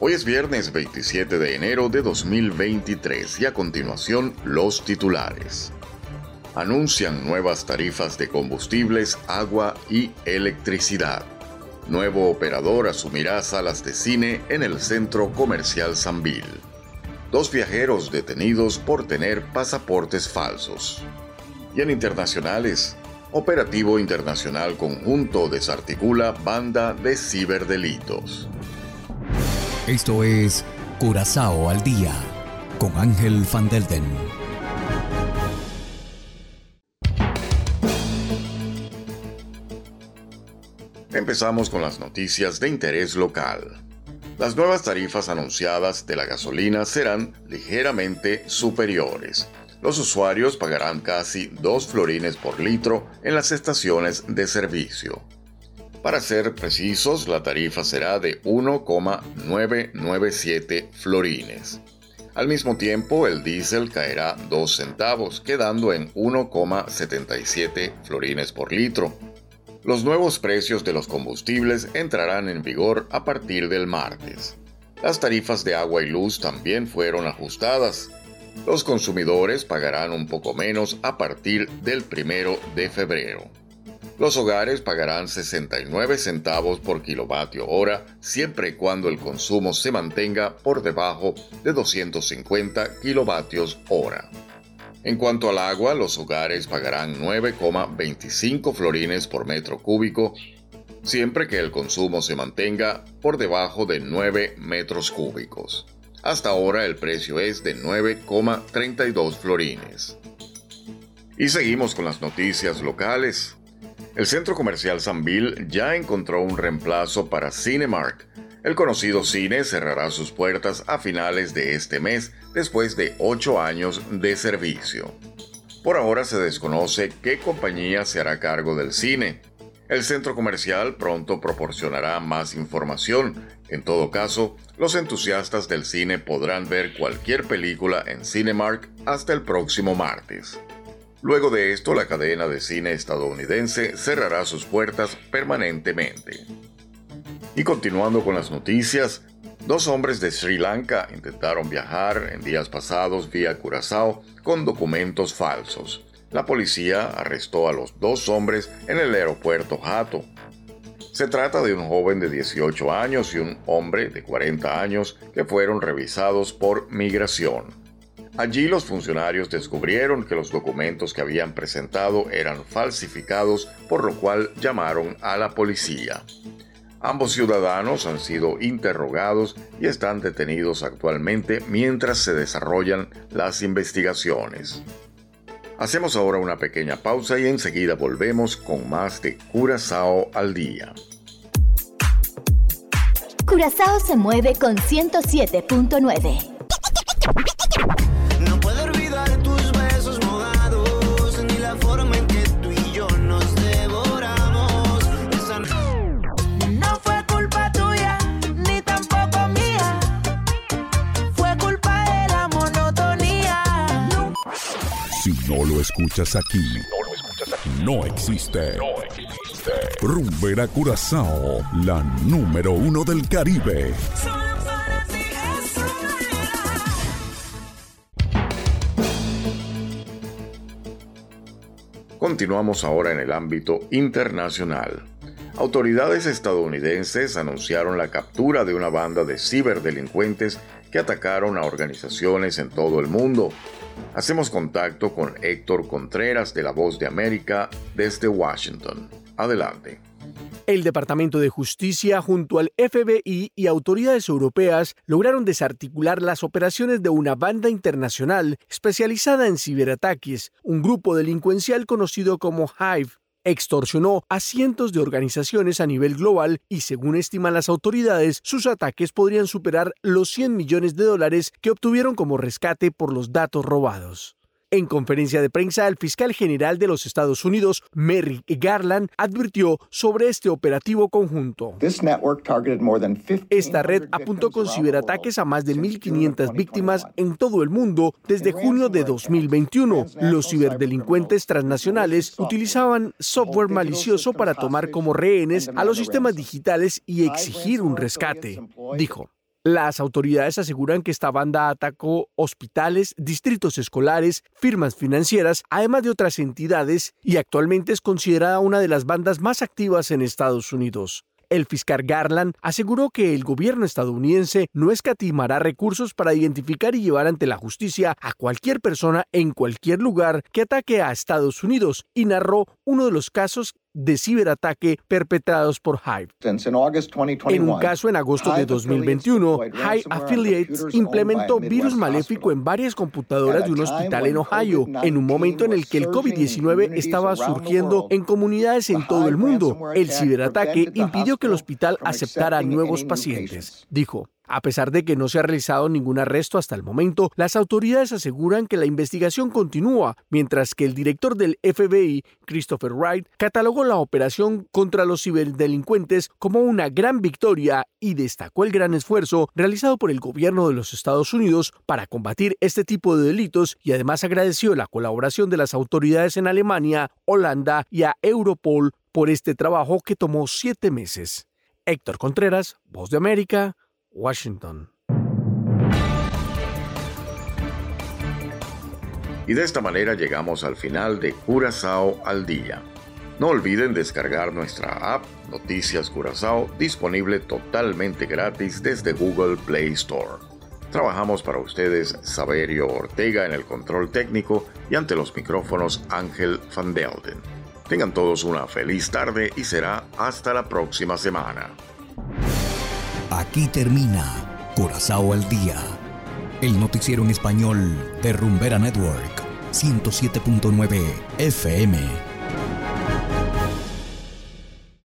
Hoy es viernes 27 de enero de 2023 y a continuación los titulares. Anuncian nuevas tarifas de combustibles, agua y electricidad. Nuevo operador asumirá salas de cine en el centro comercial Sanvil. Dos viajeros detenidos por tener pasaportes falsos. Y en internacionales, Operativo Internacional Conjunto desarticula banda de ciberdelitos. Esto es Curazao al día con Ángel Van Delden. Empezamos con las noticias de interés local. Las nuevas tarifas anunciadas de la gasolina serán ligeramente superiores. Los usuarios pagarán casi 2 florines por litro en las estaciones de servicio. Para ser precisos, la tarifa será de 1,997 florines. Al mismo tiempo, el diésel caerá 2 centavos, quedando en 1,77 florines por litro. Los nuevos precios de los combustibles entrarán en vigor a partir del martes. Las tarifas de agua y luz también fueron ajustadas. Los consumidores pagarán un poco menos a partir del primero de febrero. Los hogares pagarán 69 centavos por kilovatio hora siempre y cuando el consumo se mantenga por debajo de 250 kilovatios hora. En cuanto al agua, los hogares pagarán 9,25 florines por metro cúbico siempre que el consumo se mantenga por debajo de 9 metros cúbicos. Hasta ahora el precio es de 9,32 florines. Y seguimos con las noticias locales. El centro comercial Sanville ya encontró un reemplazo para Cinemark. El conocido cine cerrará sus puertas a finales de este mes después de ocho años de servicio. Por ahora se desconoce qué compañía se hará cargo del cine. El centro comercial pronto proporcionará más información. En todo caso, los entusiastas del cine podrán ver cualquier película en Cinemark hasta el próximo martes. Luego de esto, la cadena de cine estadounidense cerrará sus puertas permanentemente. Y continuando con las noticias, dos hombres de Sri Lanka intentaron viajar en días pasados vía Curazao con documentos falsos. La policía arrestó a los dos hombres en el aeropuerto Hato. Se trata de un joven de 18 años y un hombre de 40 años que fueron revisados por migración. Allí los funcionarios descubrieron que los documentos que habían presentado eran falsificados, por lo cual llamaron a la policía. Ambos ciudadanos han sido interrogados y están detenidos actualmente mientras se desarrollan las investigaciones. Hacemos ahora una pequeña pausa y enseguida volvemos con más de Curazao al día. Curazao se mueve con 107.9. escuchas aquí, no existe. No existe. Rumbera Curazao, la número uno del Caribe. Continuamos ahora en el ámbito internacional. Autoridades estadounidenses anunciaron la captura de una banda de ciberdelincuentes que atacaron a organizaciones en todo el mundo, Hacemos contacto con Héctor Contreras de La Voz de América desde Washington. Adelante. El Departamento de Justicia junto al FBI y autoridades europeas lograron desarticular las operaciones de una banda internacional especializada en ciberataques, un grupo delincuencial conocido como Hive extorsionó a cientos de organizaciones a nivel global y según estiman las autoridades, sus ataques podrían superar los 100 millones de dólares que obtuvieron como rescate por los datos robados. En conferencia de prensa, el fiscal general de los Estados Unidos, Merrick Garland, advirtió sobre este operativo conjunto. Esta red apuntó con ciberataques a más de 1.500 víctimas en todo el mundo desde junio de 2021. Los ciberdelincuentes transnacionales utilizaban software malicioso para tomar como rehenes a los sistemas digitales y exigir un rescate, dijo. Las autoridades aseguran que esta banda atacó hospitales, distritos escolares, firmas financieras, además de otras entidades, y actualmente es considerada una de las bandas más activas en Estados Unidos. El fiscal Garland aseguró que el gobierno estadounidense no escatimará recursos para identificar y llevar ante la justicia a cualquier persona en cualquier lugar que ataque a Estados Unidos y narró uno de los casos de ciberataque perpetrados por Hive. En un caso en agosto de 2021, Hive Affiliates implementó virus maléfico en varias computadoras de un hospital en Ohio, en un momento en el que el COVID-19 estaba surgiendo en comunidades en todo el mundo. El ciberataque impidió que el hospital aceptara nuevos pacientes, dijo. A pesar de que no se ha realizado ningún arresto hasta el momento, las autoridades aseguran que la investigación continúa, mientras que el director del FBI, Christopher Wright, catalogó la operación contra los ciberdelincuentes como una gran victoria y destacó el gran esfuerzo realizado por el gobierno de los Estados Unidos para combatir este tipo de delitos y además agradeció la colaboración de las autoridades en Alemania, Holanda y a Europol por este trabajo que tomó siete meses. Héctor Contreras, Voz de América, Washington. Y de esta manera llegamos al final de Curazao al día. No olviden descargar nuestra app Noticias Curazao disponible totalmente gratis desde Google Play Store. Trabajamos para ustedes Saberio Ortega en el control técnico y ante los micrófonos Ángel Van Delden. Tengan todos una feliz tarde y será hasta la próxima semana. Aquí termina Corazao al Día, el noticiero en español de Rumbera Network, 107.9 FM.